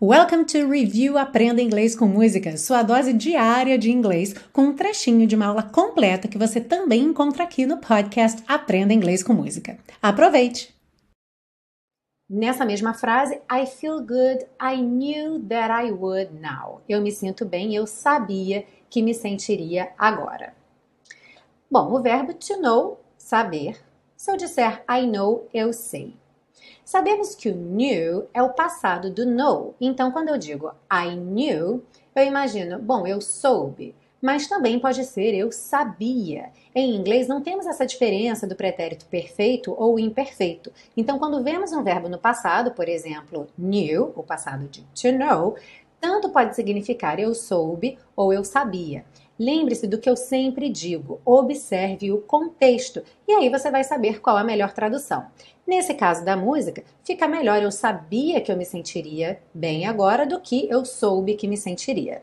Welcome to Review Aprenda Inglês com Música, sua dose diária de inglês, com um trechinho de uma aula completa que você também encontra aqui no podcast Aprenda Inglês com Música. Aproveite! Nessa mesma frase, I feel good, I knew that I would now. Eu me sinto bem, eu sabia que me sentiria agora. Bom, o verbo to know, saber. Se eu disser I know, eu sei. Sabemos que o knew é o passado do know. Então, quando eu digo I knew, eu imagino, bom, eu soube. Mas também pode ser eu sabia. Em inglês não temos essa diferença do pretérito perfeito ou imperfeito. Então, quando vemos um verbo no passado, por exemplo, knew, o passado de to know, tanto pode significar eu soube ou eu sabia. Lembre-se do que eu sempre digo: observe o contexto e aí você vai saber qual a melhor tradução. Nesse caso da música, fica melhor eu sabia que eu me sentiria bem agora do que eu soube que me sentiria.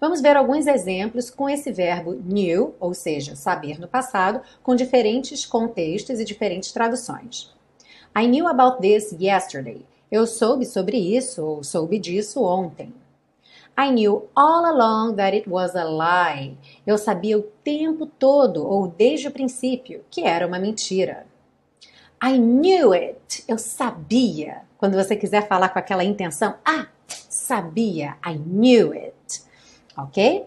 Vamos ver alguns exemplos com esse verbo knew, ou seja, saber no passado, com diferentes contextos e diferentes traduções. I knew about this yesterday. Eu soube sobre isso ou soube disso ontem. I knew all along that it was a lie. Eu sabia o tempo todo, ou desde o princípio, que era uma mentira. I knew it. Eu sabia. Quando você quiser falar com aquela intenção, ah, sabia. I knew it. Ok?